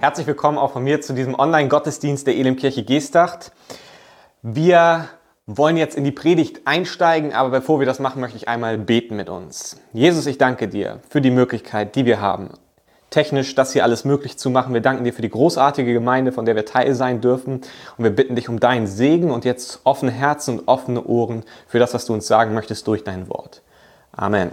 Herzlich willkommen auch von mir zu diesem Online-Gottesdienst der Elimkirche Geestacht. Wir wollen jetzt in die Predigt einsteigen, aber bevor wir das machen, möchte ich einmal beten mit uns. Jesus, ich danke dir für die Möglichkeit, die wir haben, technisch das hier alles möglich zu machen. Wir danken dir für die großartige Gemeinde, von der wir Teil sein dürfen. Und wir bitten dich um deinen Segen und jetzt offene Herzen und offene Ohren für das, was du uns sagen möchtest durch dein Wort. Amen.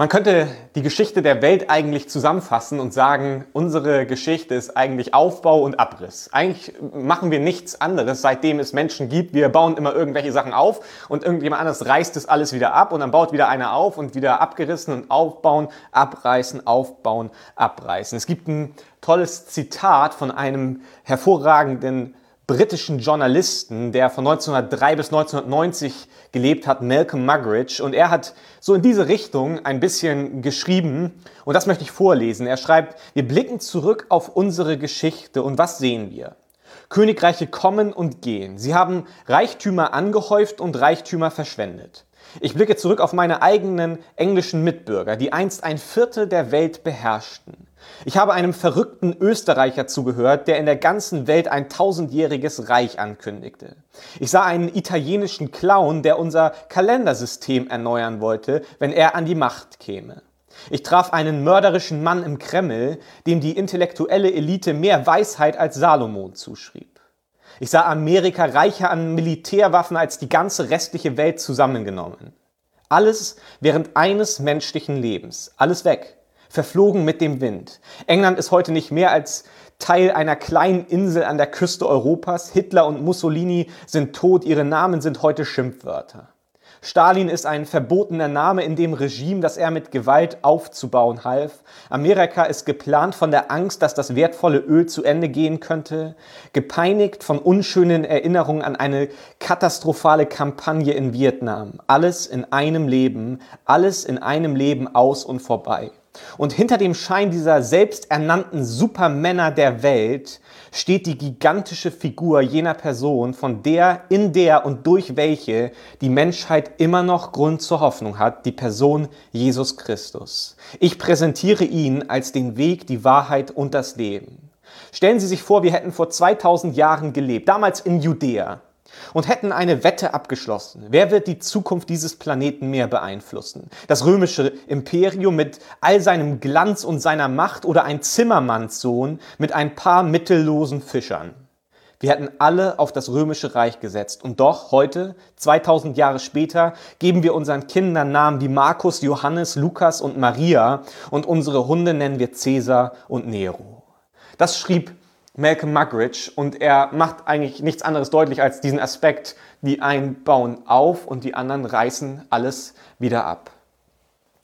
Man könnte die Geschichte der Welt eigentlich zusammenfassen und sagen, unsere Geschichte ist eigentlich Aufbau und Abriss. Eigentlich machen wir nichts anderes, seitdem es Menschen gibt. Wir bauen immer irgendwelche Sachen auf und irgendjemand anderes reißt es alles wieder ab und dann baut wieder einer auf und wieder abgerissen und aufbauen, abreißen, aufbauen, abreißen. Es gibt ein tolles Zitat von einem hervorragenden britischen Journalisten, der von 1903 bis 1990 gelebt hat, Malcolm Muggeridge. Und er hat so in diese Richtung ein bisschen geschrieben. Und das möchte ich vorlesen. Er schreibt, wir blicken zurück auf unsere Geschichte und was sehen wir? Königreiche kommen und gehen. Sie haben Reichtümer angehäuft und Reichtümer verschwendet. Ich blicke zurück auf meine eigenen englischen Mitbürger, die einst ein Viertel der Welt beherrschten. Ich habe einem verrückten Österreicher zugehört, der in der ganzen Welt ein tausendjähriges Reich ankündigte. Ich sah einen italienischen Clown, der unser Kalendersystem erneuern wollte, wenn er an die Macht käme. Ich traf einen mörderischen Mann im Kreml, dem die intellektuelle Elite mehr Weisheit als Salomon zuschrieb. Ich sah Amerika reicher an Militärwaffen als die ganze restliche Welt zusammengenommen. Alles während eines menschlichen Lebens. Alles weg verflogen mit dem Wind. England ist heute nicht mehr als Teil einer kleinen Insel an der Küste Europas. Hitler und Mussolini sind tot, ihre Namen sind heute Schimpfwörter. Stalin ist ein verbotener Name in dem Regime, das er mit Gewalt aufzubauen half. Amerika ist geplant von der Angst, dass das wertvolle Öl zu Ende gehen könnte, gepeinigt von unschönen Erinnerungen an eine katastrophale Kampagne in Vietnam. Alles in einem Leben, alles in einem Leben aus und vorbei. Und hinter dem Schein dieser selbsternannten Supermänner der Welt steht die gigantische Figur jener Person, von der, in der und durch welche die Menschheit immer noch Grund zur Hoffnung hat, die Person Jesus Christus. Ich präsentiere ihn als den Weg, die Wahrheit und das Leben. Stellen Sie sich vor, wir hätten vor 2000 Jahren gelebt, damals in Judäa und hätten eine Wette abgeschlossen. Wer wird die Zukunft dieses Planeten mehr beeinflussen? Das römische Imperium mit all seinem Glanz und seiner Macht oder ein Zimmermannssohn mit ein paar mittellosen Fischern? Wir hätten alle auf das römische Reich gesetzt. Und doch, heute, 2000 Jahre später, geben wir unseren Kindern Namen wie Markus, Johannes, Lukas und Maria und unsere Hunde nennen wir Cäsar und Nero. Das schrieb Malcolm Muggeridge und er macht eigentlich nichts anderes deutlich als diesen Aspekt, die einen bauen auf und die anderen reißen alles wieder ab.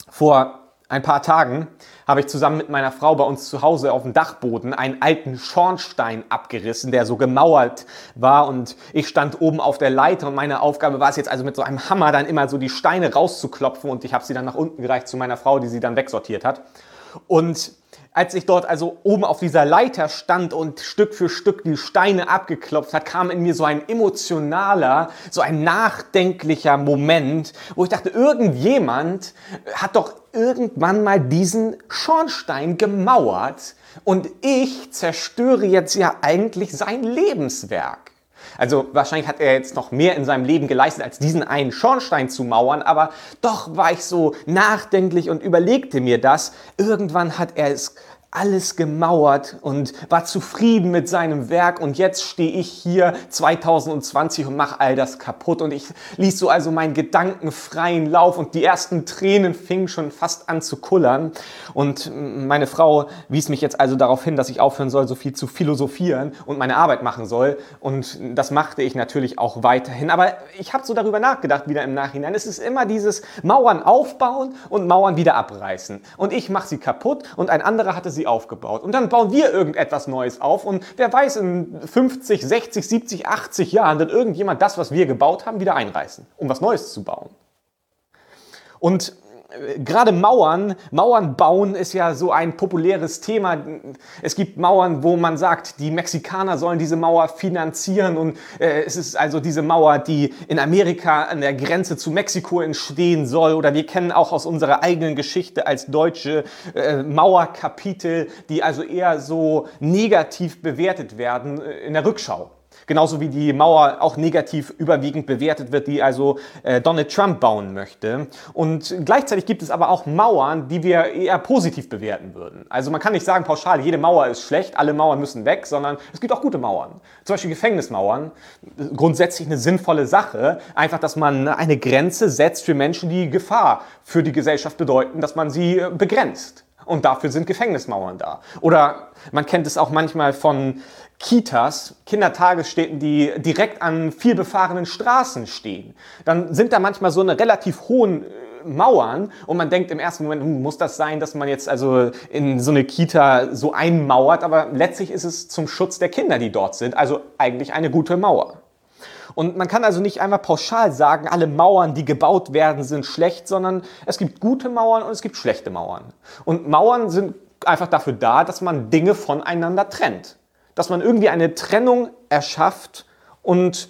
Vor ein paar Tagen habe ich zusammen mit meiner Frau bei uns zu Hause auf dem Dachboden einen alten Schornstein abgerissen, der so gemauert war und ich stand oben auf der Leiter und meine Aufgabe war es jetzt also mit so einem Hammer dann immer so die Steine rauszuklopfen und ich habe sie dann nach unten gereicht zu meiner Frau, die sie dann wegsortiert hat. Und als ich dort also oben auf dieser Leiter stand und Stück für Stück die Steine abgeklopft hat, kam in mir so ein emotionaler, so ein nachdenklicher Moment, wo ich dachte, irgendjemand hat doch irgendwann mal diesen Schornstein gemauert und ich zerstöre jetzt ja eigentlich sein Lebenswerk. Also wahrscheinlich hat er jetzt noch mehr in seinem Leben geleistet, als diesen einen Schornstein zu mauern, aber doch war ich so nachdenklich und überlegte mir das. Irgendwann hat er es alles gemauert und war zufrieden mit seinem Werk und jetzt stehe ich hier 2020 und mache all das kaputt. Und ich ließ so also meinen Gedanken freien Lauf und die ersten Tränen fingen schon fast an zu kullern. Und meine Frau wies mich jetzt also darauf hin, dass ich aufhören soll, so viel zu philosophieren und meine Arbeit machen soll. Und das machte ich natürlich auch weiterhin, aber ich habe so darüber nachgedacht wieder im Nachhinein. Es ist immer dieses Mauern aufbauen und Mauern wieder abreißen. Und ich mache sie kaputt und ein anderer hatte sie aufgebaut. Und dann bauen wir irgendetwas Neues auf und wer weiß, in 50, 60, 70, 80 Jahren wird irgendjemand das, was wir gebaut haben, wieder einreißen, um was Neues zu bauen. Und gerade Mauern, Mauern bauen ist ja so ein populäres Thema. Es gibt Mauern, wo man sagt, die Mexikaner sollen diese Mauer finanzieren und äh, es ist also diese Mauer, die in Amerika an der Grenze zu Mexiko entstehen soll. Oder wir kennen auch aus unserer eigenen Geschichte als Deutsche äh, Mauerkapitel, die also eher so negativ bewertet werden äh, in der Rückschau. Genauso wie die Mauer auch negativ überwiegend bewertet wird, die also äh, Donald Trump bauen möchte. Und gleichzeitig gibt es aber auch Mauern, die wir eher positiv bewerten würden. Also man kann nicht sagen pauschal, jede Mauer ist schlecht, alle Mauern müssen weg, sondern es gibt auch gute Mauern. Zum Beispiel Gefängnismauern. Grundsätzlich eine sinnvolle Sache. Einfach, dass man eine Grenze setzt für Menschen, die Gefahr für die Gesellschaft bedeuten, dass man sie äh, begrenzt. Und dafür sind Gefängnismauern da. Oder man kennt es auch manchmal von Kitas, Kindertagesstätten, die direkt an viel befahrenen Straßen stehen. Dann sind da manchmal so eine relativ hohen äh, Mauern und man denkt im ersten Moment, hm, muss das sein, dass man jetzt also in so eine Kita so einmauert, aber letztlich ist es zum Schutz der Kinder, die dort sind, also eigentlich eine gute Mauer. Und man kann also nicht einmal pauschal sagen, alle Mauern, die gebaut werden, sind schlecht, sondern es gibt gute Mauern und es gibt schlechte Mauern. Und Mauern sind einfach dafür da, dass man Dinge voneinander trennt dass man irgendwie eine Trennung erschafft und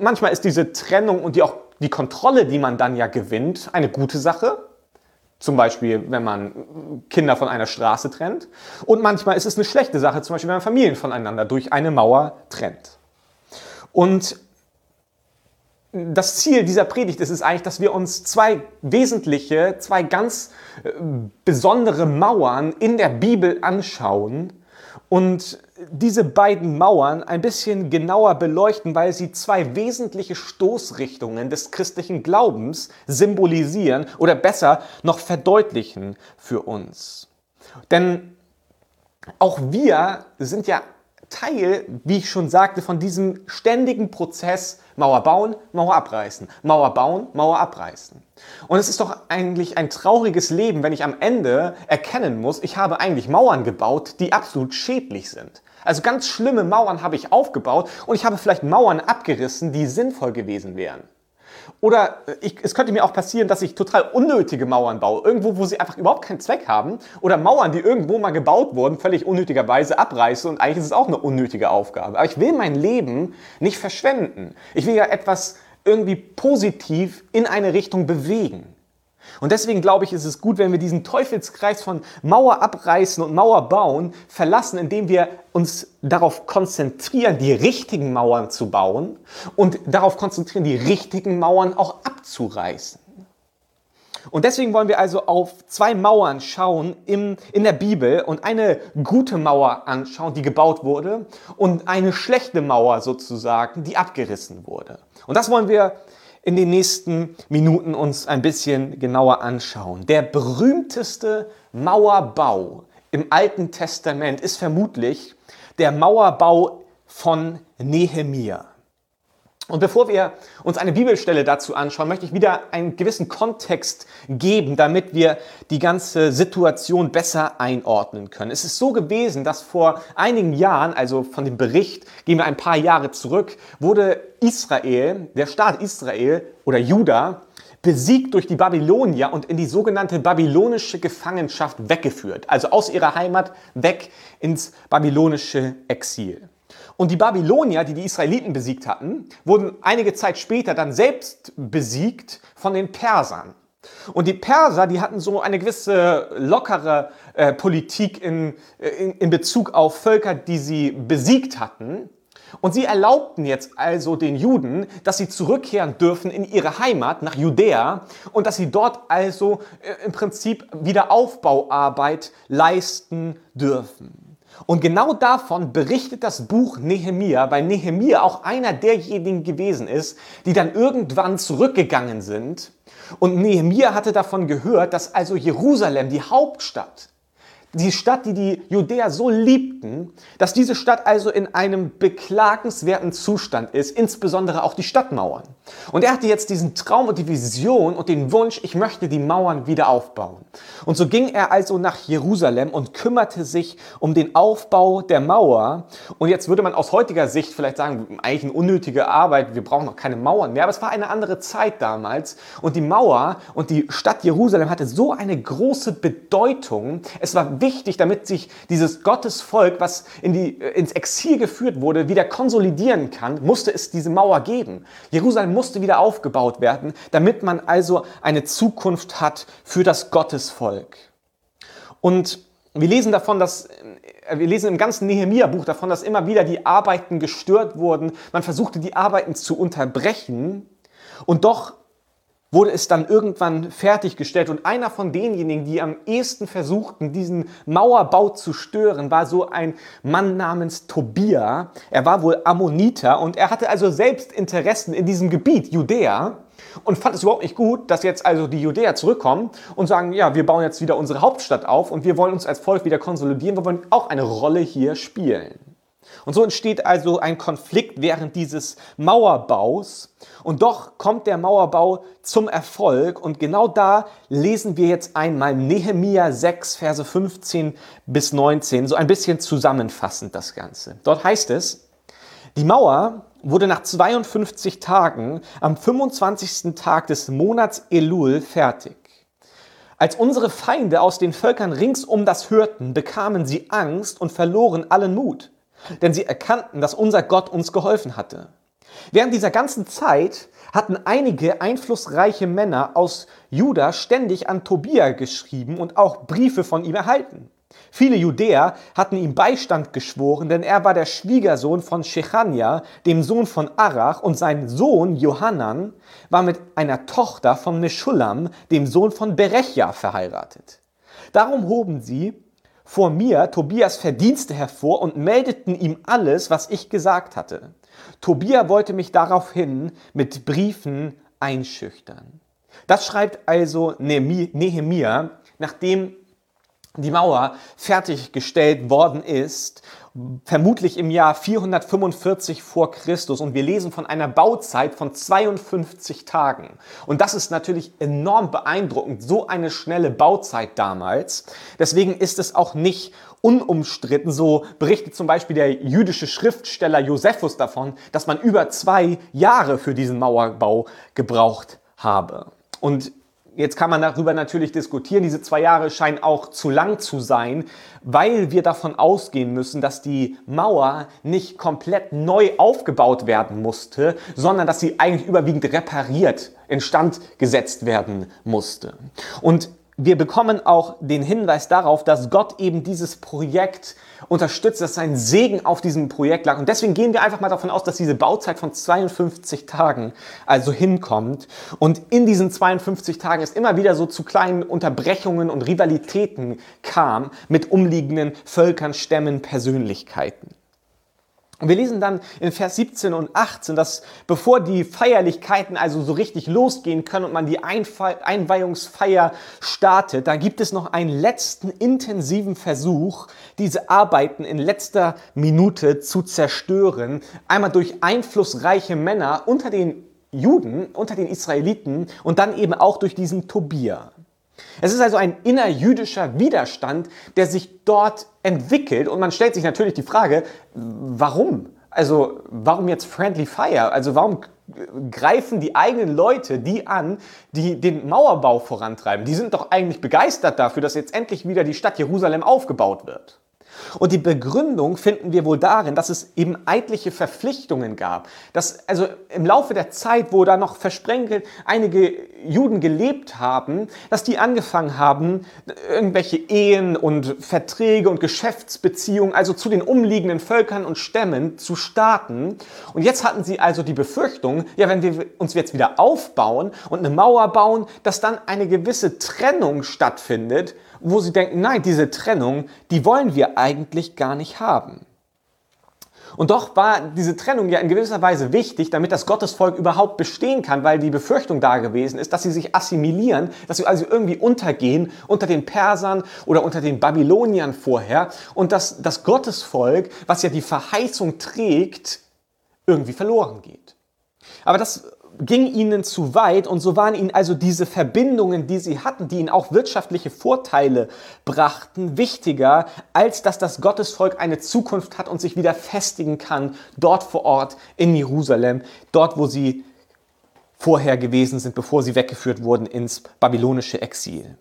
manchmal ist diese Trennung und die auch die Kontrolle, die man dann ja gewinnt, eine gute Sache. Zum Beispiel, wenn man Kinder von einer Straße trennt. Und manchmal ist es eine schlechte Sache, zum Beispiel, wenn man Familien voneinander durch eine Mauer trennt. Und das Ziel dieser Predigt ist es eigentlich, dass wir uns zwei wesentliche, zwei ganz äh, besondere Mauern in der Bibel anschauen und diese beiden Mauern ein bisschen genauer beleuchten, weil sie zwei wesentliche Stoßrichtungen des christlichen Glaubens symbolisieren oder besser noch verdeutlichen für uns. Denn auch wir sind ja Teil, wie ich schon sagte, von diesem ständigen Prozess Mauer bauen, Mauer abreißen, Mauer bauen, Mauer abreißen. Und es ist doch eigentlich ein trauriges Leben, wenn ich am Ende erkennen muss, ich habe eigentlich Mauern gebaut, die absolut schädlich sind. Also ganz schlimme Mauern habe ich aufgebaut und ich habe vielleicht Mauern abgerissen, die sinnvoll gewesen wären. Oder äh, ich, es könnte mir auch passieren, dass ich total unnötige Mauern baue, irgendwo, wo sie einfach überhaupt keinen Zweck haben. Oder Mauern, die irgendwo mal gebaut wurden, völlig unnötigerweise abreiße und eigentlich ist es auch eine unnötige Aufgabe. Aber ich will mein Leben nicht verschwenden. Ich will ja etwas irgendwie positiv in eine Richtung bewegen. Und deswegen glaube ich, ist es gut, wenn wir diesen Teufelskreis von Mauer abreißen und Mauer bauen verlassen, indem wir uns darauf konzentrieren, die richtigen Mauern zu bauen und darauf konzentrieren, die richtigen Mauern auch abzureißen. Und deswegen wollen wir also auf zwei Mauern schauen im, in der Bibel und eine gute Mauer anschauen, die gebaut wurde und eine schlechte Mauer sozusagen, die abgerissen wurde. Und das wollen wir in den nächsten Minuten uns ein bisschen genauer anschauen. Der berühmteste Mauerbau im Alten Testament ist vermutlich der Mauerbau von Nehemia. Und bevor wir uns eine Bibelstelle dazu anschauen, möchte ich wieder einen gewissen Kontext geben, damit wir die ganze Situation besser einordnen können. Es ist so gewesen, dass vor einigen Jahren, also von dem Bericht, gehen wir ein paar Jahre zurück, wurde Israel, der Staat Israel oder Juda, besiegt durch die Babylonier und in die sogenannte babylonische Gefangenschaft weggeführt, also aus ihrer Heimat weg ins babylonische Exil. Und die Babylonier, die die Israeliten besiegt hatten, wurden einige Zeit später dann selbst besiegt von den Persern. Und die Perser, die hatten so eine gewisse lockere äh, Politik in, äh, in, in Bezug auf Völker, die sie besiegt hatten. Und sie erlaubten jetzt also den Juden, dass sie zurückkehren dürfen in ihre Heimat nach Judäa und dass sie dort also äh, im Prinzip wieder Aufbauarbeit leisten dürfen. Und genau davon berichtet das Buch Nehemia, weil Nehemia auch einer derjenigen gewesen ist, die dann irgendwann zurückgegangen sind. Und Nehemia hatte davon gehört, dass also Jerusalem, die Hauptstadt, die Stadt, die die Judäer so liebten, dass diese Stadt also in einem beklagenswerten Zustand ist, insbesondere auch die Stadtmauern. Und er hatte jetzt diesen Traum und die Vision und den Wunsch, ich möchte die Mauern wieder aufbauen. Und so ging er also nach Jerusalem und kümmerte sich um den Aufbau der Mauer. Und jetzt würde man aus heutiger Sicht vielleicht sagen, eigentlich eine unnötige Arbeit, wir brauchen noch keine Mauern mehr, aber es war eine andere Zeit damals. Und die Mauer und die Stadt Jerusalem hatte so eine große Bedeutung. Es war wichtig, damit sich dieses Gottesvolk, was in die, äh, ins Exil geführt wurde, wieder konsolidieren kann, musste es diese Mauer geben. Jerusalem musste wieder aufgebaut werden, damit man also eine Zukunft hat für das Gottesvolk. Und wir lesen davon, dass äh, wir lesen im ganzen Nehemia-Buch davon, dass immer wieder die Arbeiten gestört wurden. Man versuchte die Arbeiten zu unterbrechen. Und doch wurde es dann irgendwann fertiggestellt und einer von denjenigen, die am ehesten versuchten, diesen Mauerbau zu stören, war so ein Mann namens Tobia. Er war wohl Ammoniter und er hatte also selbst Interessen in diesem Gebiet, Judäa, und fand es überhaupt nicht gut, dass jetzt also die Judäer zurückkommen und sagen, ja, wir bauen jetzt wieder unsere Hauptstadt auf und wir wollen uns als Volk wieder konsolidieren, wir wollen auch eine Rolle hier spielen. Und so entsteht also ein Konflikt während dieses Mauerbaus. Und doch kommt der Mauerbau zum Erfolg. Und genau da lesen wir jetzt einmal Nehemia 6, Verse 15 bis 19, so ein bisschen zusammenfassend das Ganze. Dort heißt es, die Mauer wurde nach 52 Tagen am 25. Tag des Monats Elul fertig. Als unsere Feinde aus den Völkern ringsum das hörten, bekamen sie Angst und verloren allen Mut denn sie erkannten, dass unser Gott uns geholfen hatte. Während dieser ganzen Zeit hatten einige einflussreiche Männer aus Juda ständig an Tobia geschrieben und auch Briefe von ihm erhalten. Viele Judäer hatten ihm Beistand geschworen, denn er war der Schwiegersohn von Shechania, dem Sohn von Arach, und sein Sohn Johannan war mit einer Tochter von Meschulam, dem Sohn von Berechia, verheiratet. Darum hoben sie vor mir Tobias Verdienste hervor und meldeten ihm alles, was ich gesagt hatte. Tobia wollte mich daraufhin mit Briefen einschüchtern. Das schreibt also Nehemia, nachdem die Mauer fertiggestellt worden ist vermutlich im Jahr 445 vor Christus und wir lesen von einer Bauzeit von 52 Tagen. Und das ist natürlich enorm beeindruckend, so eine schnelle Bauzeit damals. Deswegen ist es auch nicht unumstritten. So berichtet zum Beispiel der jüdische Schriftsteller Josephus davon, dass man über zwei Jahre für diesen Mauerbau gebraucht habe. Und Jetzt kann man darüber natürlich diskutieren. Diese zwei Jahre scheinen auch zu lang zu sein, weil wir davon ausgehen müssen, dass die Mauer nicht komplett neu aufgebaut werden musste, sondern dass sie eigentlich überwiegend repariert, instand gesetzt werden musste. Und wir bekommen auch den Hinweis darauf, dass Gott eben dieses Projekt unterstützt, dass sein Segen auf diesem Projekt lag. Und deswegen gehen wir einfach mal davon aus, dass diese Bauzeit von 52 Tagen also hinkommt. Und in diesen 52 Tagen es immer wieder so zu kleinen Unterbrechungen und Rivalitäten kam mit umliegenden Völkern, Stämmen, Persönlichkeiten. Und wir lesen dann in Vers 17 und 18, dass bevor die Feierlichkeiten also so richtig losgehen können und man die Einweihungsfeier startet, da gibt es noch einen letzten intensiven Versuch, diese Arbeiten in letzter Minute zu zerstören. Einmal durch einflussreiche Männer unter den Juden, unter den Israeliten und dann eben auch durch diesen Tobia. Es ist also ein innerjüdischer Widerstand, der sich dort entwickelt und man stellt sich natürlich die Frage, warum? Also warum jetzt Friendly Fire? Also warum greifen die eigenen Leute die an, die den Mauerbau vorantreiben? Die sind doch eigentlich begeistert dafür, dass jetzt endlich wieder die Stadt Jerusalem aufgebaut wird. Und die Begründung finden wir wohl darin, dass es eben eidliche Verpflichtungen gab. Dass also im Laufe der Zeit, wo da noch versprenkelt einige Juden gelebt haben, dass die angefangen haben, irgendwelche Ehen und Verträge und Geschäftsbeziehungen, also zu den umliegenden Völkern und Stämmen zu starten. Und jetzt hatten sie also die Befürchtung, ja, wenn wir uns jetzt wieder aufbauen und eine Mauer bauen, dass dann eine gewisse Trennung stattfindet wo sie denken, nein, diese Trennung, die wollen wir eigentlich gar nicht haben. Und doch war diese Trennung ja in gewisser Weise wichtig, damit das Gottesvolk überhaupt bestehen kann, weil die Befürchtung da gewesen ist, dass sie sich assimilieren, dass sie also irgendwie untergehen unter den Persern oder unter den Babyloniern vorher und dass das Gottesvolk, was ja die Verheißung trägt, irgendwie verloren geht. Aber das ging ihnen zu weit und so waren ihnen also diese Verbindungen, die sie hatten, die ihnen auch wirtschaftliche Vorteile brachten, wichtiger, als dass das Gottesvolk eine Zukunft hat und sich wieder festigen kann, dort vor Ort in Jerusalem, dort wo sie vorher gewesen sind, bevor sie weggeführt wurden ins babylonische Exil.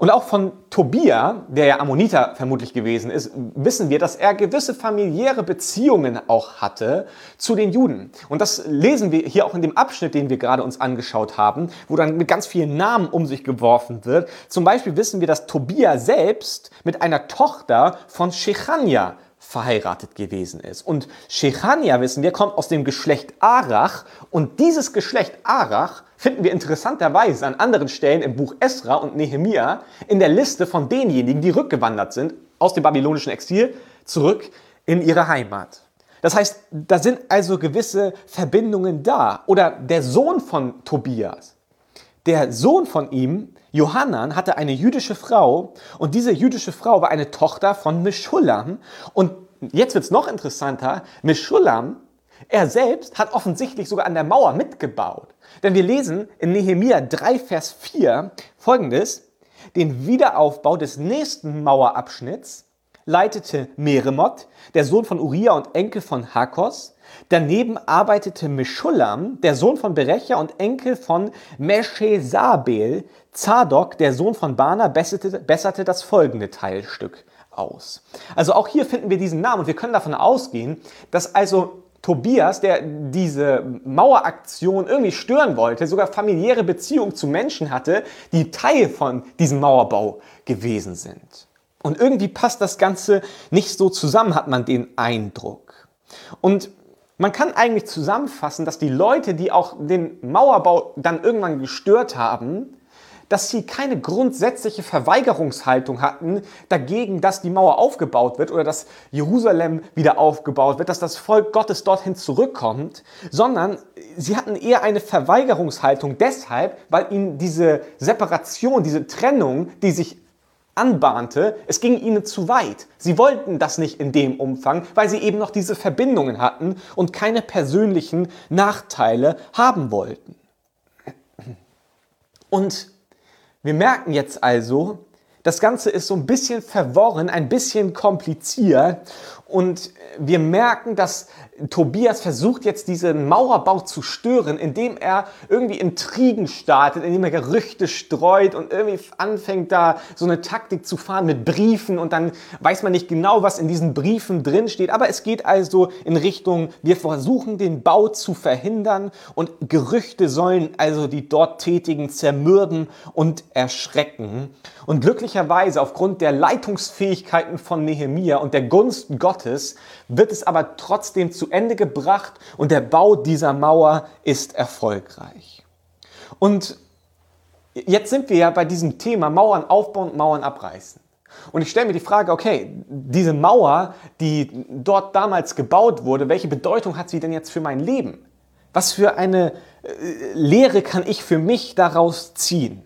Und auch von Tobia, der ja Ammoniter vermutlich gewesen ist, wissen wir, dass er gewisse familiäre Beziehungen auch hatte zu den Juden. Und das lesen wir hier auch in dem Abschnitt, den wir gerade uns angeschaut haben, wo dann mit ganz vielen Namen um sich geworfen wird. Zum Beispiel wissen wir, dass Tobia selbst mit einer Tochter von Shechania verheiratet gewesen ist. Und Shechania, wissen wir, kommt aus dem Geschlecht Arach. Und dieses Geschlecht Arach finden wir interessanterweise an anderen Stellen im Buch Esra und Nehemia in der Liste von denjenigen, die rückgewandert sind aus dem babylonischen Exil zurück in ihre Heimat. Das heißt, da sind also gewisse Verbindungen da. Oder der Sohn von Tobias, der Sohn von ihm, Johannan, hatte eine jüdische Frau und diese jüdische Frau war eine Tochter von Meschulam. Und jetzt wird es noch interessanter, Meschulam, er selbst hat offensichtlich sogar an der Mauer mitgebaut. Denn wir lesen in Nehemia 3, Vers 4 folgendes, den Wiederaufbau des nächsten Mauerabschnitts leitete Meremot, der Sohn von Uriah und Enkel von Hakos, Daneben arbeitete Meschulam, der Sohn von Berecher und Enkel von Meshesabel. Zadok, der Sohn von Bana, besserte, besserte das folgende Teilstück aus. Also auch hier finden wir diesen Namen und wir können davon ausgehen, dass also Tobias, der diese Maueraktion irgendwie stören wollte, sogar familiäre Beziehungen zu Menschen hatte, die Teil von diesem Mauerbau gewesen sind. Und irgendwie passt das Ganze nicht so zusammen, hat man den Eindruck. Und man kann eigentlich zusammenfassen, dass die Leute, die auch den Mauerbau dann irgendwann gestört haben, dass sie keine grundsätzliche Verweigerungshaltung hatten dagegen, dass die Mauer aufgebaut wird oder dass Jerusalem wieder aufgebaut wird, dass das Volk Gottes dorthin zurückkommt, sondern sie hatten eher eine Verweigerungshaltung deshalb, weil ihnen diese Separation, diese Trennung, die sich anbahnte, es ging ihnen zu weit. Sie wollten das nicht in dem Umfang, weil sie eben noch diese Verbindungen hatten und keine persönlichen Nachteile haben wollten. Und wir merken jetzt also, das Ganze ist so ein bisschen verworren, ein bisschen kompliziert und wir merken, dass Tobias versucht jetzt diesen Mauerbau zu stören, indem er irgendwie Intrigen startet, indem er Gerüchte streut und irgendwie anfängt da so eine Taktik zu fahren mit Briefen und dann weiß man nicht genau, was in diesen Briefen drin steht. Aber es geht also in Richtung, wir versuchen den Bau zu verhindern und Gerüchte sollen also die dort Tätigen zermürben und erschrecken. Und glücklicherweise aufgrund der Leitungsfähigkeiten von Nehemia und der Gunst Gottes wird es aber trotzdem zu Ende gebracht und der Bau dieser Mauer ist erfolgreich. Und jetzt sind wir ja bei diesem Thema Mauern aufbauen Mauern abreißen. Und ich stelle mir die Frage, okay, diese Mauer, die dort damals gebaut wurde, welche Bedeutung hat sie denn jetzt für mein Leben? Was für eine äh, Lehre kann ich für mich daraus ziehen?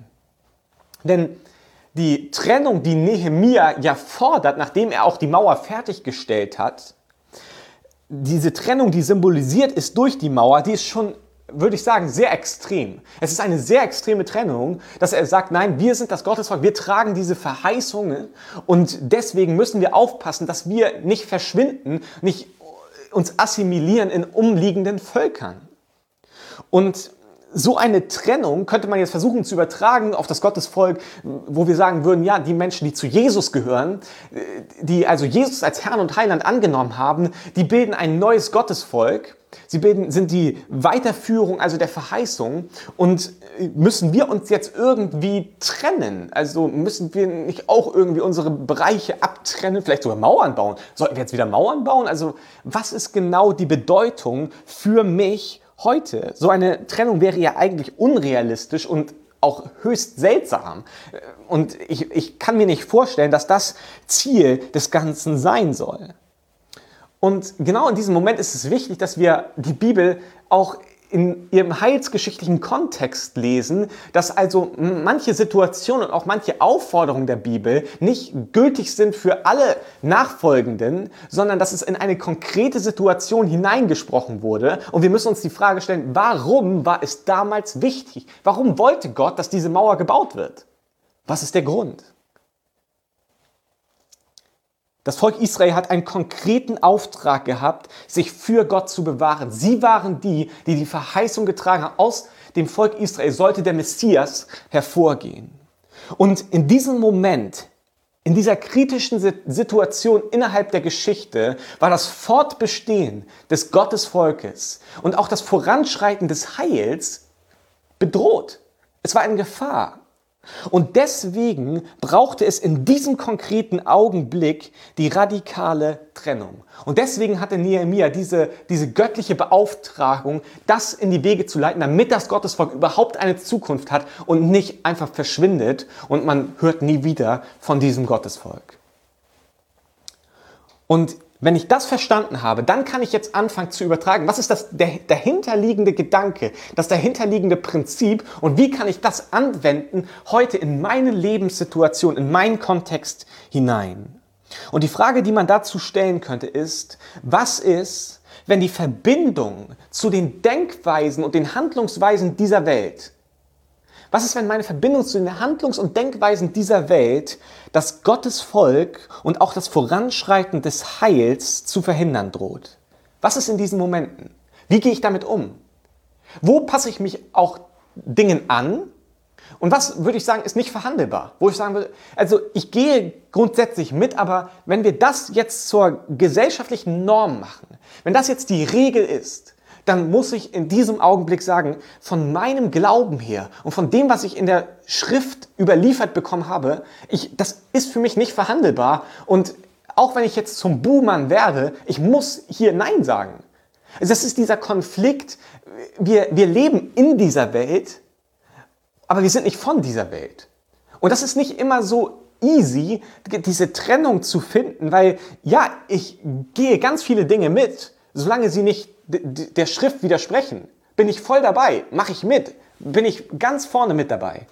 Denn die Trennung, die Nehemia ja fordert, nachdem er auch die Mauer fertiggestellt hat, diese Trennung, die symbolisiert ist durch die Mauer, die ist schon, würde ich sagen, sehr extrem. Es ist eine sehr extreme Trennung, dass er sagt, nein, wir sind das Gottesvolk, wir tragen diese Verheißungen und deswegen müssen wir aufpassen, dass wir nicht verschwinden, nicht uns assimilieren in umliegenden Völkern. Und so eine Trennung könnte man jetzt versuchen zu übertragen auf das Gottesvolk, wo wir sagen würden, ja, die Menschen, die zu Jesus gehören, die also Jesus als Herrn und Heiland angenommen haben, die bilden ein neues Gottesvolk. Sie bilden, sind die Weiterführung, also der Verheißung. Und müssen wir uns jetzt irgendwie trennen? Also müssen wir nicht auch irgendwie unsere Bereiche abtrennen, vielleicht sogar Mauern bauen? Sollten wir jetzt wieder Mauern bauen? Also was ist genau die Bedeutung für mich heute. So eine Trennung wäre ja eigentlich unrealistisch und auch höchst seltsam. Und ich, ich kann mir nicht vorstellen, dass das Ziel des Ganzen sein soll. Und genau in diesem Moment ist es wichtig, dass wir die Bibel auch in ihrem heilsgeschichtlichen Kontext lesen, dass also manche Situationen und auch manche Aufforderungen der Bibel nicht gültig sind für alle Nachfolgenden, sondern dass es in eine konkrete Situation hineingesprochen wurde. Und wir müssen uns die Frage stellen, warum war es damals wichtig? Warum wollte Gott, dass diese Mauer gebaut wird? Was ist der Grund? Das Volk Israel hat einen konkreten Auftrag gehabt, sich für Gott zu bewahren. Sie waren die, die die Verheißung getragen haben. Aus dem Volk Israel sollte der Messias hervorgehen. Und in diesem Moment, in dieser kritischen Situation innerhalb der Geschichte, war das Fortbestehen des Gottesvolkes und auch das Voranschreiten des Heils bedroht. Es war eine Gefahr. Und deswegen brauchte es in diesem konkreten Augenblick die radikale Trennung. Und deswegen hatte Nehemiah diese, diese göttliche Beauftragung, das in die Wege zu leiten, damit das Gottesvolk überhaupt eine Zukunft hat und nicht einfach verschwindet und man hört nie wieder von diesem Gottesvolk. Und wenn ich das verstanden habe, dann kann ich jetzt anfangen zu übertragen, was ist das der dahinterliegende Gedanke, das dahinterliegende Prinzip und wie kann ich das anwenden heute in meine Lebenssituation, in meinen Kontext hinein. Und die Frage, die man dazu stellen könnte, ist, was ist, wenn die Verbindung zu den Denkweisen und den Handlungsweisen dieser Welt was ist, wenn meine Verbindung zu den Handlungs- und Denkweisen dieser Welt das Gottes Volk und auch das Voranschreiten des Heils zu verhindern droht? Was ist in diesen Momenten? Wie gehe ich damit um? Wo passe ich mich auch Dingen an? Und was würde ich sagen, ist nicht verhandelbar? Wo ich sagen würde, also ich gehe grundsätzlich mit, aber wenn wir das jetzt zur gesellschaftlichen Norm machen, wenn das jetzt die Regel ist, dann muss ich in diesem Augenblick sagen, von meinem Glauben her und von dem, was ich in der Schrift überliefert bekommen habe, ich, das ist für mich nicht verhandelbar. Und auch wenn ich jetzt zum Buhmann werde, ich muss hier Nein sagen. Also das ist dieser Konflikt. Wir, wir leben in dieser Welt, aber wir sind nicht von dieser Welt. Und das ist nicht immer so easy, diese Trennung zu finden, weil ja, ich gehe ganz viele Dinge mit, solange sie nicht der Schrift widersprechen, bin ich voll dabei, mache ich mit, bin ich ganz vorne mit dabei.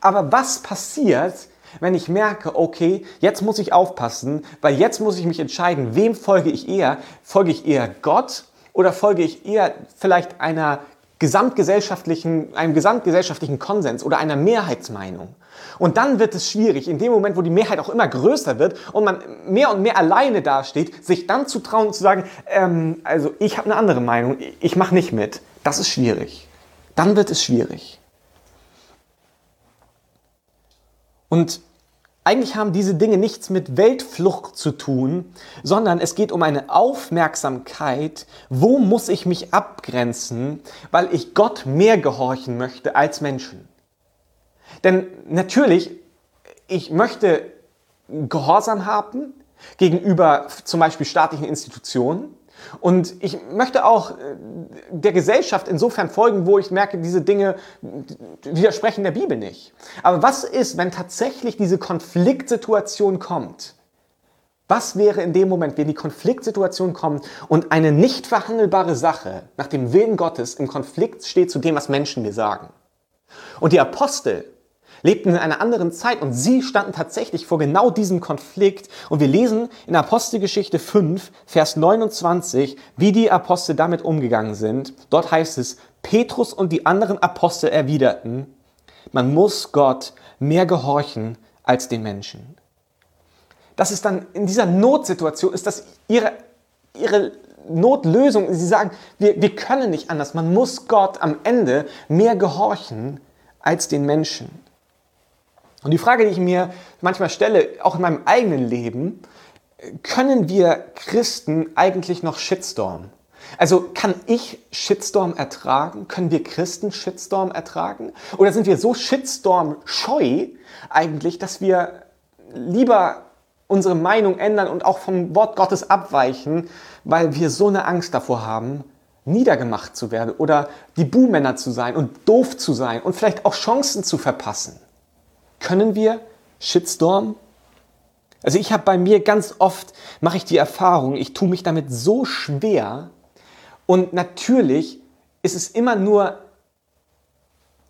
Aber was passiert, wenn ich merke, okay, jetzt muss ich aufpassen, weil jetzt muss ich mich entscheiden, wem folge ich eher? Folge ich eher Gott oder folge ich eher vielleicht einer gesamtgesellschaftlichen, einem gesamtgesellschaftlichen Konsens oder einer Mehrheitsmeinung? Und dann wird es schwierig, in dem Moment, wo die Mehrheit auch immer größer wird und man mehr und mehr alleine dasteht, sich dann zu trauen und zu sagen, ähm, also ich habe eine andere Meinung, ich mache nicht mit. Das ist schwierig. Dann wird es schwierig. Und eigentlich haben diese Dinge nichts mit Weltflucht zu tun, sondern es geht um eine Aufmerksamkeit, wo muss ich mich abgrenzen, weil ich Gott mehr gehorchen möchte als Menschen. Denn natürlich, ich möchte Gehorsam haben gegenüber zum Beispiel staatlichen Institutionen. Und ich möchte auch äh, der Gesellschaft insofern folgen, wo ich merke, diese Dinge widersprechen der Bibel nicht. Aber was ist, wenn tatsächlich diese Konfliktsituation kommt? Was wäre in dem Moment, wenn die Konfliktsituation kommt und eine nicht verhandelbare Sache nach dem Willen Gottes im Konflikt steht zu dem, was Menschen mir sagen? Und die Apostel lebten in einer anderen Zeit und sie standen tatsächlich vor genau diesem Konflikt. Und wir lesen in Apostelgeschichte 5, Vers 29, wie die Apostel damit umgegangen sind. Dort heißt es, Petrus und die anderen Apostel erwiderten, man muss Gott mehr gehorchen als den Menschen. Das ist dann in dieser Notsituation, ist das ihre, ihre Notlösung. Sie sagen, wir, wir können nicht anders. Man muss Gott am Ende mehr gehorchen als den Menschen. Und die Frage, die ich mir manchmal stelle, auch in meinem eigenen Leben, können wir Christen eigentlich noch Shitstorm? Also kann ich Shitstorm ertragen? Können wir Christen Shitstorm ertragen? Oder sind wir so Shitstorm scheu eigentlich, dass wir lieber unsere Meinung ändern und auch vom Wort Gottes abweichen, weil wir so eine Angst davor haben, niedergemacht zu werden oder die Buhmänner zu sein und doof zu sein und vielleicht auch Chancen zu verpassen? Können wir Shitstorm? Also ich habe bei mir ganz oft, mache ich die Erfahrung, ich tue mich damit so schwer und natürlich ist es immer nur,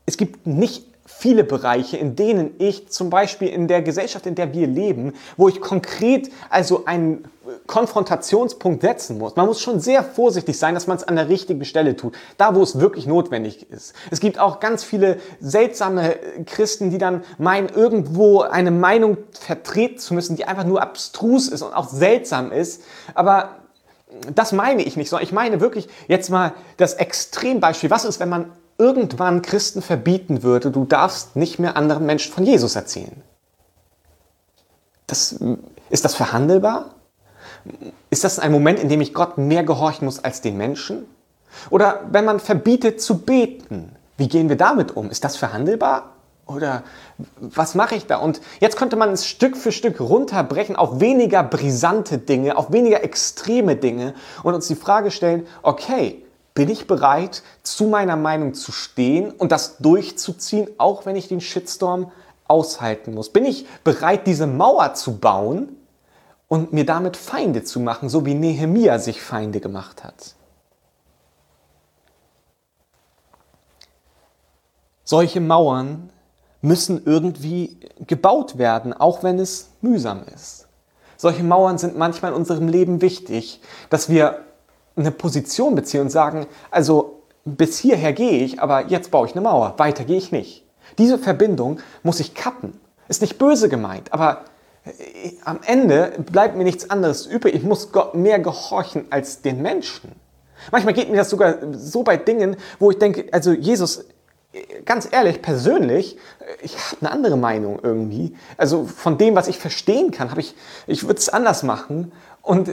es gibt nicht viele Bereiche, in denen ich zum Beispiel in der Gesellschaft, in der wir leben, wo ich konkret also einen Konfrontationspunkt setzen muss. Man muss schon sehr vorsichtig sein, dass man es an der richtigen Stelle tut, da wo es wirklich notwendig ist. Es gibt auch ganz viele seltsame Christen, die dann meinen, irgendwo eine Meinung vertreten zu müssen, die einfach nur abstrus ist und auch seltsam ist. Aber das meine ich nicht, sondern ich meine wirklich jetzt mal das Extrembeispiel. Was ist, wenn man irgendwann Christen verbieten würde, du darfst nicht mehr anderen Menschen von Jesus erzählen. Das, ist das verhandelbar? Ist das ein Moment, in dem ich Gott mehr gehorchen muss als den Menschen? Oder wenn man verbietet zu beten, wie gehen wir damit um? Ist das verhandelbar? Oder was mache ich da? Und jetzt könnte man es Stück für Stück runterbrechen auf weniger brisante Dinge, auf weniger extreme Dinge und uns die Frage stellen, okay, bin ich bereit, zu meiner Meinung zu stehen und das durchzuziehen, auch wenn ich den Shitstorm aushalten muss? Bin ich bereit, diese Mauer zu bauen und mir damit Feinde zu machen, so wie Nehemia sich Feinde gemacht hat? Solche Mauern müssen irgendwie gebaut werden, auch wenn es mühsam ist. Solche Mauern sind manchmal in unserem Leben wichtig, dass wir eine Position beziehen und sagen, also bis hierher gehe ich, aber jetzt baue ich eine Mauer, weiter gehe ich nicht. Diese Verbindung muss ich kappen. Ist nicht böse gemeint, aber äh, am Ende bleibt mir nichts anderes übrig. Ich muss Gott mehr gehorchen als den Menschen. Manchmal geht mir das sogar so bei Dingen, wo ich denke, also Jesus, ganz ehrlich, persönlich, ich habe eine andere Meinung irgendwie. Also von dem, was ich verstehen kann, habe ich, ich würde es anders machen. Und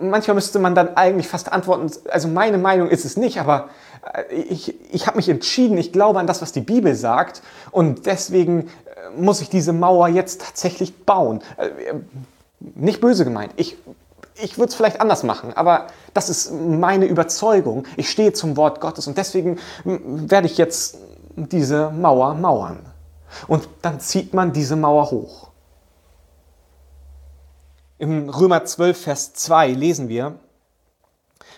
manchmal müsste man dann eigentlich fast antworten, also meine Meinung ist es nicht, aber äh, ich, ich habe mich entschieden, ich glaube an das, was die Bibel sagt und deswegen äh, muss ich diese Mauer jetzt tatsächlich bauen. Äh, nicht böse gemeint, ich, ich würde es vielleicht anders machen, aber das ist meine Überzeugung. Ich stehe zum Wort Gottes und deswegen werde ich jetzt diese Mauer mauern. Und dann zieht man diese Mauer hoch. Im Römer 12, Vers 2 lesen wir,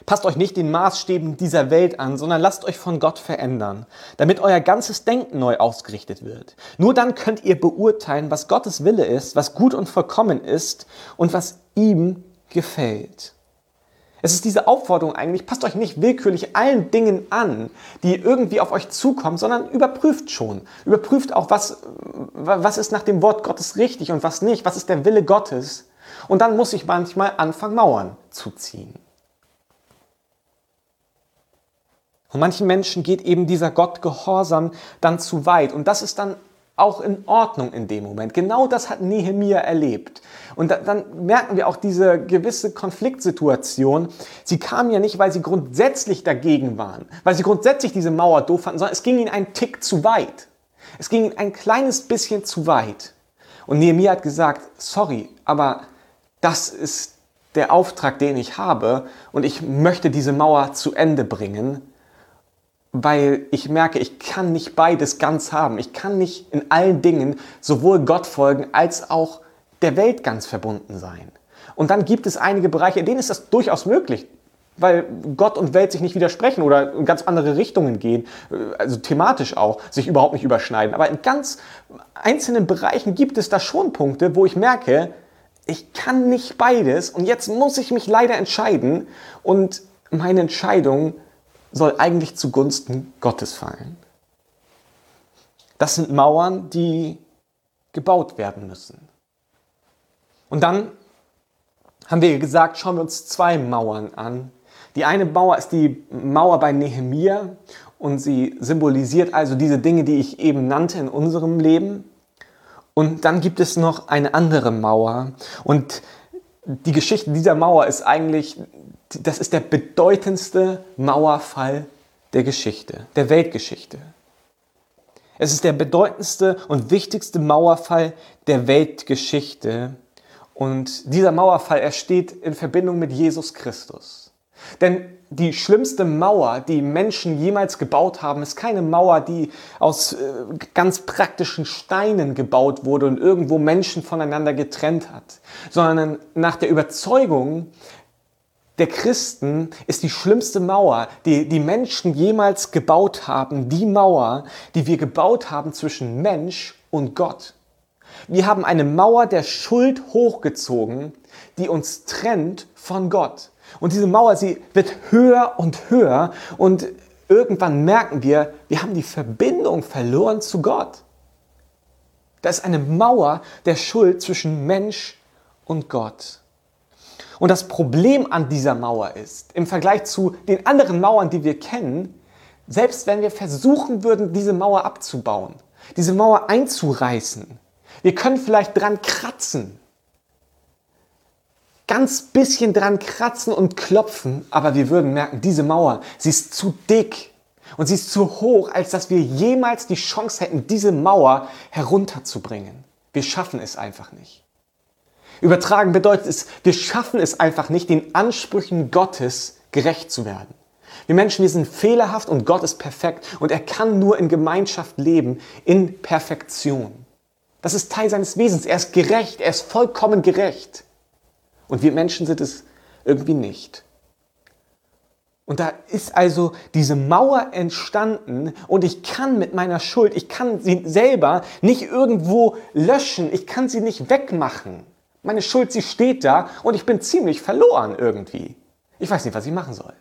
Passt euch nicht den Maßstäben dieser Welt an, sondern lasst euch von Gott verändern, damit euer ganzes Denken neu ausgerichtet wird. Nur dann könnt ihr beurteilen, was Gottes Wille ist, was gut und vollkommen ist und was ihm gefällt. Es ist diese Aufforderung eigentlich, passt euch nicht willkürlich allen Dingen an, die irgendwie auf euch zukommen, sondern überprüft schon. Überprüft auch, was, was ist nach dem Wort Gottes richtig und was nicht, was ist der Wille Gottes. Und dann muss ich manchmal anfangen, Mauern zu ziehen. Und manchen Menschen geht eben dieser Gottgehorsam dann zu weit. Und das ist dann auch in Ordnung in dem Moment. Genau das hat Nehemia erlebt. Und dann merken wir auch diese gewisse Konfliktsituation. Sie kamen ja nicht, weil sie grundsätzlich dagegen waren, weil sie grundsätzlich diese Mauer doof fanden, sondern es ging ihnen einen Tick zu weit. Es ging ihnen ein kleines bisschen zu weit. Und Nehemia hat gesagt, sorry, aber das ist der Auftrag, den ich habe und ich möchte diese Mauer zu Ende bringen, weil ich merke, ich kann nicht beides ganz haben. Ich kann nicht in allen Dingen sowohl Gott folgen als auch der Welt ganz verbunden sein. Und dann gibt es einige Bereiche, in denen ist das durchaus möglich, weil Gott und Welt sich nicht widersprechen oder in ganz andere Richtungen gehen, also thematisch auch, sich überhaupt nicht überschneiden. Aber in ganz einzelnen Bereichen gibt es da schon Punkte, wo ich merke, ich kann nicht beides und jetzt muss ich mich leider entscheiden und meine Entscheidung soll eigentlich zugunsten Gottes fallen. Das sind Mauern, die gebaut werden müssen. Und dann haben wir gesagt, schauen wir uns zwei Mauern an. Die eine Mauer ist die Mauer bei Nehemia und sie symbolisiert also diese Dinge, die ich eben nannte in unserem Leben. Und dann gibt es noch eine andere Mauer. Und die Geschichte dieser Mauer ist eigentlich, das ist der bedeutendste Mauerfall der Geschichte, der Weltgeschichte. Es ist der bedeutendste und wichtigste Mauerfall der Weltgeschichte. Und dieser Mauerfall, er steht in Verbindung mit Jesus Christus. Denn die schlimmste Mauer, die Menschen jemals gebaut haben, ist keine Mauer, die aus äh, ganz praktischen Steinen gebaut wurde und irgendwo Menschen voneinander getrennt hat, sondern nach der Überzeugung der Christen ist die schlimmste Mauer, die die Menschen jemals gebaut haben, die Mauer, die wir gebaut haben zwischen Mensch und Gott. Wir haben eine Mauer der Schuld hochgezogen, die uns trennt von Gott. Und diese Mauer, sie wird höher und höher und irgendwann merken wir, wir haben die Verbindung verloren zu Gott. Da ist eine Mauer der Schuld zwischen Mensch und Gott. Und das Problem an dieser Mauer ist, im Vergleich zu den anderen Mauern, die wir kennen, selbst wenn wir versuchen würden, diese Mauer abzubauen, diese Mauer einzureißen, wir können vielleicht dran kratzen, ganz bisschen dran kratzen und klopfen, aber wir würden merken, diese Mauer, sie ist zu dick und sie ist zu hoch, als dass wir jemals die Chance hätten, diese Mauer herunterzubringen. Wir schaffen es einfach nicht. Übertragen bedeutet es, wir schaffen es einfach nicht, den Ansprüchen Gottes gerecht zu werden. Wir Menschen, wir sind fehlerhaft und Gott ist perfekt und er kann nur in Gemeinschaft leben, in Perfektion. Das ist Teil seines Wesens. Er ist gerecht, er ist vollkommen gerecht. Und wir Menschen sind es irgendwie nicht. Und da ist also diese Mauer entstanden und ich kann mit meiner Schuld, ich kann sie selber nicht irgendwo löschen, ich kann sie nicht wegmachen. Meine Schuld, sie steht da und ich bin ziemlich verloren irgendwie. Ich weiß nicht, was ich machen soll.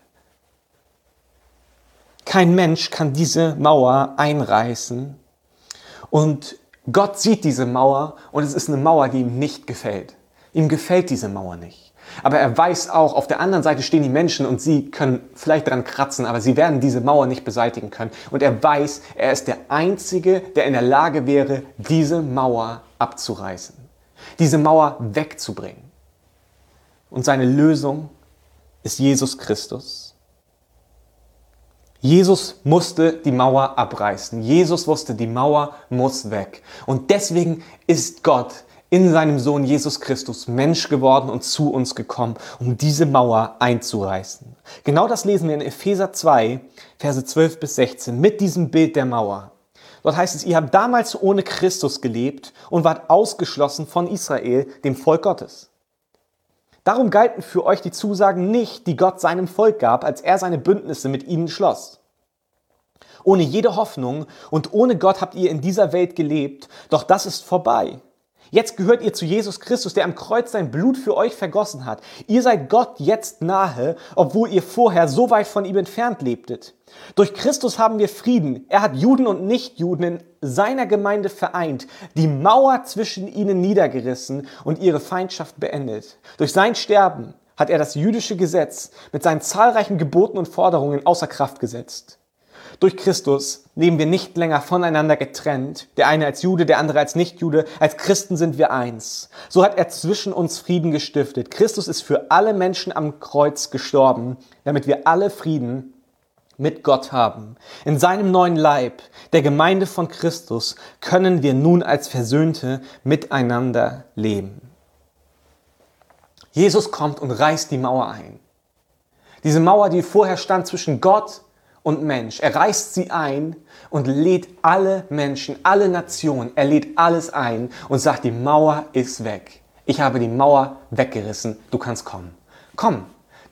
Kein Mensch kann diese Mauer einreißen und Gott sieht diese Mauer und es ist eine Mauer, die ihm nicht gefällt. Ihm gefällt diese Mauer nicht. Aber er weiß auch, auf der anderen Seite stehen die Menschen und sie können vielleicht dran kratzen, aber sie werden diese Mauer nicht beseitigen können. Und er weiß, er ist der Einzige, der in der Lage wäre, diese Mauer abzureißen, diese Mauer wegzubringen. Und seine Lösung ist Jesus Christus. Jesus musste die Mauer abreißen. Jesus wusste, die Mauer muss weg. Und deswegen ist Gott in seinem Sohn Jesus Christus Mensch geworden und zu uns gekommen, um diese Mauer einzureißen. Genau das lesen wir in Epheser 2, Verse 12 bis 16 mit diesem Bild der Mauer. Dort heißt es, ihr habt damals ohne Christus gelebt und wart ausgeschlossen von Israel, dem Volk Gottes. Darum galten für euch die Zusagen nicht, die Gott seinem Volk gab, als er seine Bündnisse mit ihnen schloss. Ohne jede Hoffnung und ohne Gott habt ihr in dieser Welt gelebt, doch das ist vorbei. Jetzt gehört ihr zu Jesus Christus, der am Kreuz sein Blut für euch vergossen hat. Ihr seid Gott jetzt nahe, obwohl ihr vorher so weit von ihm entfernt lebtet. Durch Christus haben wir Frieden. Er hat Juden und Nichtjuden in seiner Gemeinde vereint, die Mauer zwischen ihnen niedergerissen und ihre Feindschaft beendet. Durch sein Sterben hat er das jüdische Gesetz mit seinen zahlreichen Geboten und Forderungen außer Kraft gesetzt. Durch Christus leben wir nicht länger voneinander getrennt, der eine als Jude, der andere als Nichtjude, als Christen sind wir eins. So hat er zwischen uns Frieden gestiftet. Christus ist für alle Menschen am Kreuz gestorben, damit wir alle Frieden mit Gott haben. In seinem neuen Leib, der Gemeinde von Christus, können wir nun als Versöhnte miteinander leben. Jesus kommt und reißt die Mauer ein. Diese Mauer, die vorher stand zwischen Gott und Mensch. Er reißt sie ein und lädt alle Menschen, alle Nationen, er lädt alles ein und sagt, die Mauer ist weg. Ich habe die Mauer weggerissen, du kannst kommen. Komm,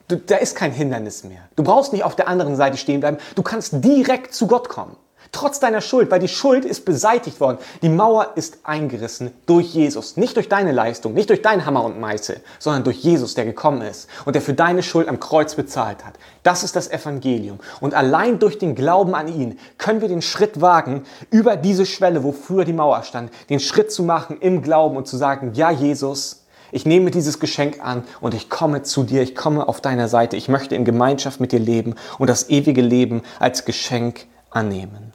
du, da ist kein Hindernis mehr. Du brauchst nicht auf der anderen Seite stehen bleiben, du kannst direkt zu Gott kommen. Trotz deiner Schuld, weil die Schuld ist beseitigt worden. Die Mauer ist eingerissen durch Jesus. Nicht durch deine Leistung, nicht durch deinen Hammer und Meißel, sondern durch Jesus, der gekommen ist und der für deine Schuld am Kreuz bezahlt hat. Das ist das Evangelium. Und allein durch den Glauben an ihn können wir den Schritt wagen, über diese Schwelle, wo früher die Mauer stand, den Schritt zu machen im Glauben und zu sagen, ja Jesus, ich nehme dieses Geschenk an und ich komme zu dir, ich komme auf deiner Seite, ich möchte in Gemeinschaft mit dir leben und das ewige Leben als Geschenk annehmen.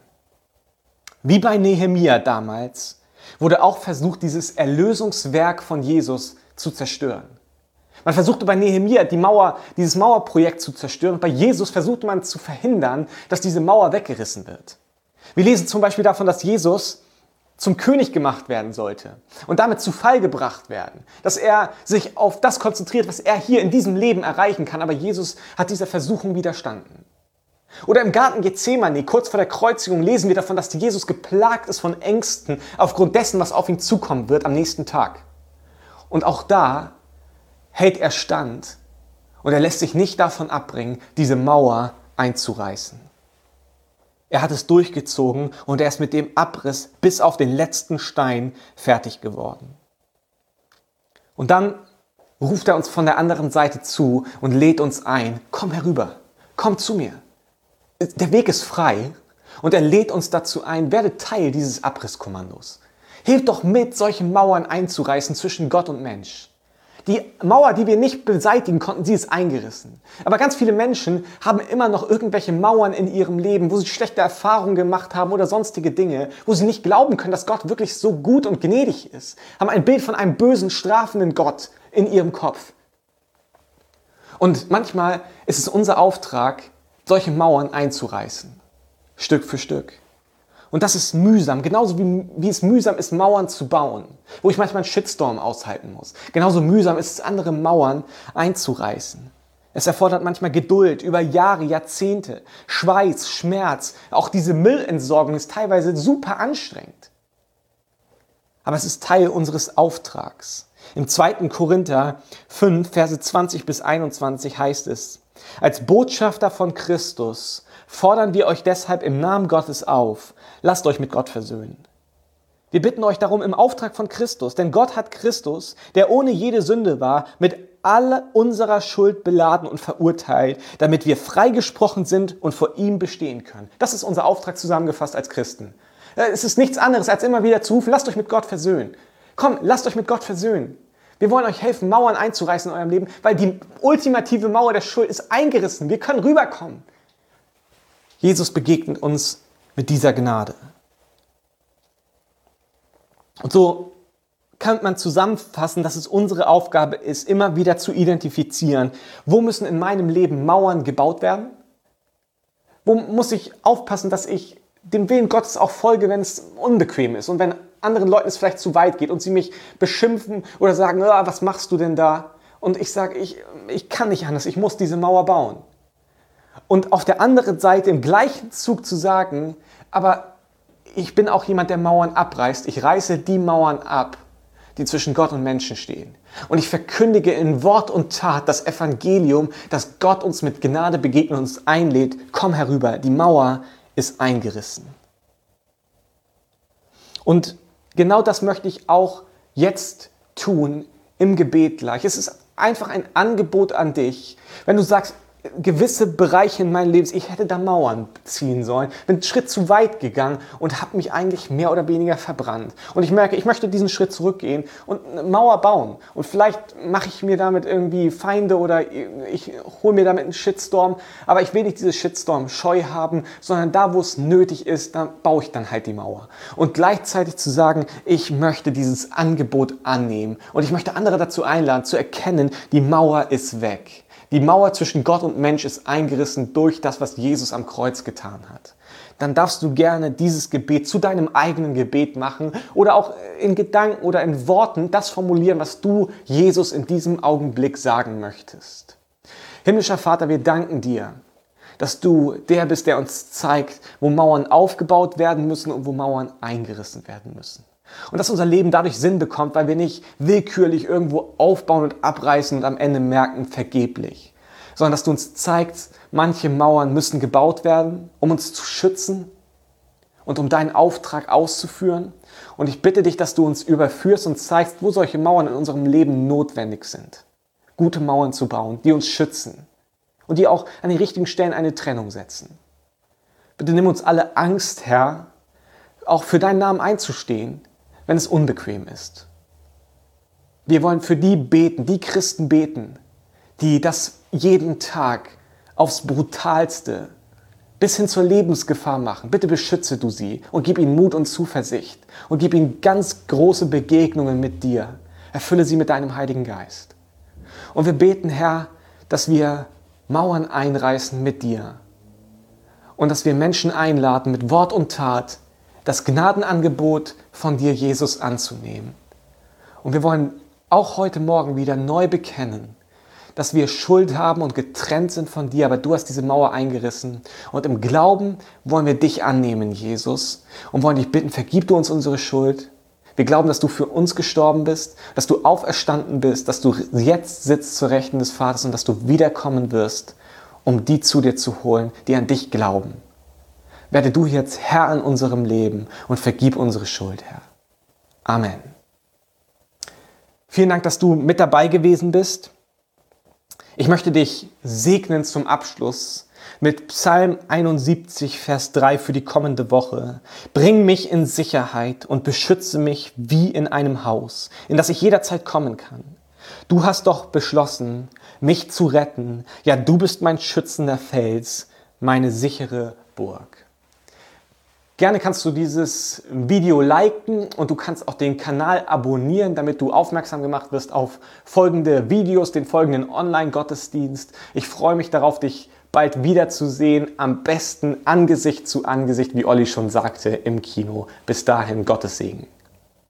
Wie bei Nehemia damals wurde auch versucht, dieses Erlösungswerk von Jesus zu zerstören. Man versuchte bei Nehemia die Mauer, dieses Mauerprojekt zu zerstören. Bei Jesus versuchte man zu verhindern, dass diese Mauer weggerissen wird. Wir lesen zum Beispiel davon, dass Jesus zum König gemacht werden sollte und damit zu Fall gebracht werden. Dass er sich auf das konzentriert, was er hier in diesem Leben erreichen kann. Aber Jesus hat dieser Versuchung widerstanden. Oder im Garten Gethsemane, kurz vor der Kreuzigung, lesen wir davon, dass Jesus geplagt ist von Ängsten aufgrund dessen, was auf ihn zukommen wird am nächsten Tag. Und auch da hält er stand und er lässt sich nicht davon abbringen, diese Mauer einzureißen. Er hat es durchgezogen und er ist mit dem Abriss bis auf den letzten Stein fertig geworden. Und dann ruft er uns von der anderen Seite zu und lädt uns ein, komm herüber, komm zu mir. Der Weg ist frei und er lädt uns dazu ein, werde Teil dieses Abrisskommandos. Hilf doch mit, solche Mauern einzureißen zwischen Gott und Mensch. Die Mauer, die wir nicht beseitigen konnten, sie ist eingerissen. Aber ganz viele Menschen haben immer noch irgendwelche Mauern in ihrem Leben, wo sie schlechte Erfahrungen gemacht haben oder sonstige Dinge, wo sie nicht glauben können, dass Gott wirklich so gut und gnädig ist, haben ein Bild von einem bösen, strafenden Gott in ihrem Kopf. Und manchmal ist es unser Auftrag, solche Mauern einzureißen, Stück für Stück. Und das ist mühsam, genauso wie, wie es mühsam ist, Mauern zu bauen, wo ich manchmal einen Shitstorm aushalten muss. Genauso mühsam ist es, andere Mauern einzureißen. Es erfordert manchmal Geduld über Jahre, Jahrzehnte, Schweiß, Schmerz. Auch diese Müllentsorgung ist teilweise super anstrengend. Aber es ist Teil unseres Auftrags. Im 2. Korinther 5, Verse 20 bis 21 heißt es, als Botschafter von Christus fordern wir euch deshalb im Namen Gottes auf, lasst euch mit Gott versöhnen. Wir bitten euch darum im Auftrag von Christus, denn Gott hat Christus, der ohne jede Sünde war, mit aller unserer Schuld beladen und verurteilt, damit wir freigesprochen sind und vor ihm bestehen können. Das ist unser Auftrag zusammengefasst als Christen. Äh, es ist nichts anderes, als immer wieder zu rufen, lasst euch mit Gott versöhnen. Komm, lasst euch mit Gott versöhnen. Wir wollen euch helfen, Mauern einzureißen in eurem Leben, weil die ultimative Mauer der Schuld ist eingerissen. Wir können rüberkommen. Jesus begegnet uns mit dieser Gnade. Und so kann man zusammenfassen, dass es unsere Aufgabe ist, immer wieder zu identifizieren, wo müssen in meinem Leben Mauern gebaut werden? Wo muss ich aufpassen, dass ich dem Willen Gottes auch folge, wenn es unbequem ist und wenn anderen Leuten es vielleicht zu weit geht und sie mich beschimpfen oder sagen, oh, was machst du denn da? Und ich sage, ich, ich kann nicht anders, ich muss diese Mauer bauen. Und auf der anderen Seite im gleichen Zug zu sagen, aber ich bin auch jemand, der Mauern abreißt. Ich reiße die Mauern ab, die zwischen Gott und Menschen stehen. Und ich verkündige in Wort und Tat das Evangelium, dass Gott uns mit Gnade begegnet und uns einlädt. Komm herüber, die Mauer ist eingerissen. Und genau das möchte ich auch jetzt tun im Gebet gleich. Es ist einfach ein Angebot an dich. Wenn du sagst, gewisse Bereiche in meinem Leben, ich hätte da Mauern ziehen sollen, bin einen Schritt zu weit gegangen und habe mich eigentlich mehr oder weniger verbrannt. Und ich merke, ich möchte diesen Schritt zurückgehen und eine Mauer bauen. Und vielleicht mache ich mir damit irgendwie Feinde oder ich hole mir damit einen Shitstorm, aber ich will nicht diese Shitstorm scheu haben, sondern da, wo es nötig ist, da baue ich dann halt die Mauer. Und gleichzeitig zu sagen, ich möchte dieses Angebot annehmen und ich möchte andere dazu einladen, zu erkennen, die Mauer ist weg. Die Mauer zwischen Gott und Mensch ist eingerissen durch das, was Jesus am Kreuz getan hat. Dann darfst du gerne dieses Gebet zu deinem eigenen Gebet machen oder auch in Gedanken oder in Worten das formulieren, was du Jesus in diesem Augenblick sagen möchtest. Himmlischer Vater, wir danken dir, dass du der bist, der uns zeigt, wo Mauern aufgebaut werden müssen und wo Mauern eingerissen werden müssen. Und dass unser Leben dadurch Sinn bekommt, weil wir nicht willkürlich irgendwo aufbauen und abreißen und am Ende merken, vergeblich. Sondern dass du uns zeigst, manche Mauern müssen gebaut werden, um uns zu schützen und um deinen Auftrag auszuführen. Und ich bitte dich, dass du uns überführst und zeigst, wo solche Mauern in unserem Leben notwendig sind. Gute Mauern zu bauen, die uns schützen und die auch an den richtigen Stellen eine Trennung setzen. Bitte nimm uns alle Angst, Herr, auch für deinen Namen einzustehen, wenn es unbequem ist. Wir wollen für die beten, die Christen beten, die das jeden Tag aufs brutalste bis hin zur Lebensgefahr machen. Bitte beschütze du sie und gib ihnen Mut und Zuversicht und gib ihnen ganz große Begegnungen mit dir. Erfülle sie mit deinem Heiligen Geist. Und wir beten, Herr, dass wir Mauern einreißen mit dir und dass wir Menschen einladen, mit Wort und Tat das Gnadenangebot von dir, Jesus, anzunehmen. Und wir wollen auch heute Morgen wieder neu bekennen, dass wir Schuld haben und getrennt sind von dir, aber du hast diese Mauer eingerissen. Und im Glauben wollen wir dich annehmen, Jesus, und wollen dich bitten, vergib du uns unsere Schuld. Wir glauben, dass du für uns gestorben bist, dass du auferstanden bist, dass du jetzt sitzt zur Rechten des Vaters und dass du wiederkommen wirst, um die zu dir zu holen, die an dich glauben. Werde du jetzt Herr in unserem Leben und vergib unsere Schuld, Herr. Amen. Vielen Dank, dass du mit dabei gewesen bist. Ich möchte dich segnen zum Abschluss mit Psalm 71, Vers 3 für die kommende Woche. Bring mich in Sicherheit und beschütze mich wie in einem Haus, in das ich jederzeit kommen kann. Du hast doch beschlossen, mich zu retten. Ja, du bist mein schützender Fels, meine sichere Burg. Gerne kannst du dieses Video liken und du kannst auch den Kanal abonnieren, damit du aufmerksam gemacht wirst auf folgende Videos, den folgenden Online-Gottesdienst. Ich freue mich darauf, dich bald wiederzusehen, am besten Angesicht zu Angesicht, wie Olli schon sagte, im Kino. Bis dahin, Gottes Segen.